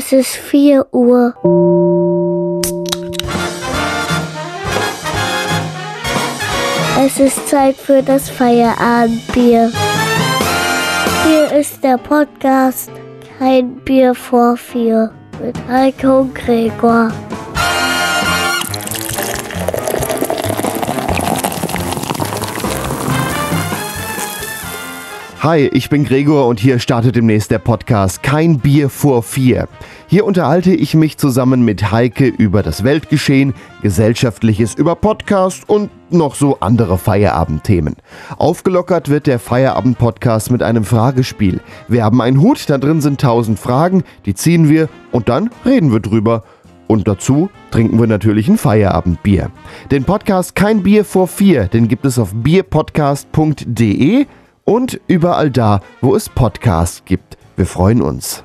Es ist 4 Uhr. Es ist Zeit für das Feierabendbier. Hier ist der Podcast Kein Bier vor vier mit Heiko und Gregor. Hi, ich bin Gregor und hier startet demnächst der Podcast Kein Bier vor vier. Hier unterhalte ich mich zusammen mit Heike über das Weltgeschehen, Gesellschaftliches über Podcast und noch so andere Feierabendthemen. Aufgelockert wird der Feierabend-Podcast mit einem Fragespiel. Wir haben einen Hut, da drin sind tausend Fragen, die ziehen wir und dann reden wir drüber. Und dazu trinken wir natürlich ein Feierabendbier. Den Podcast Kein Bier vor vier, den gibt es auf bierpodcast.de und überall da, wo es Podcasts gibt. Wir freuen uns.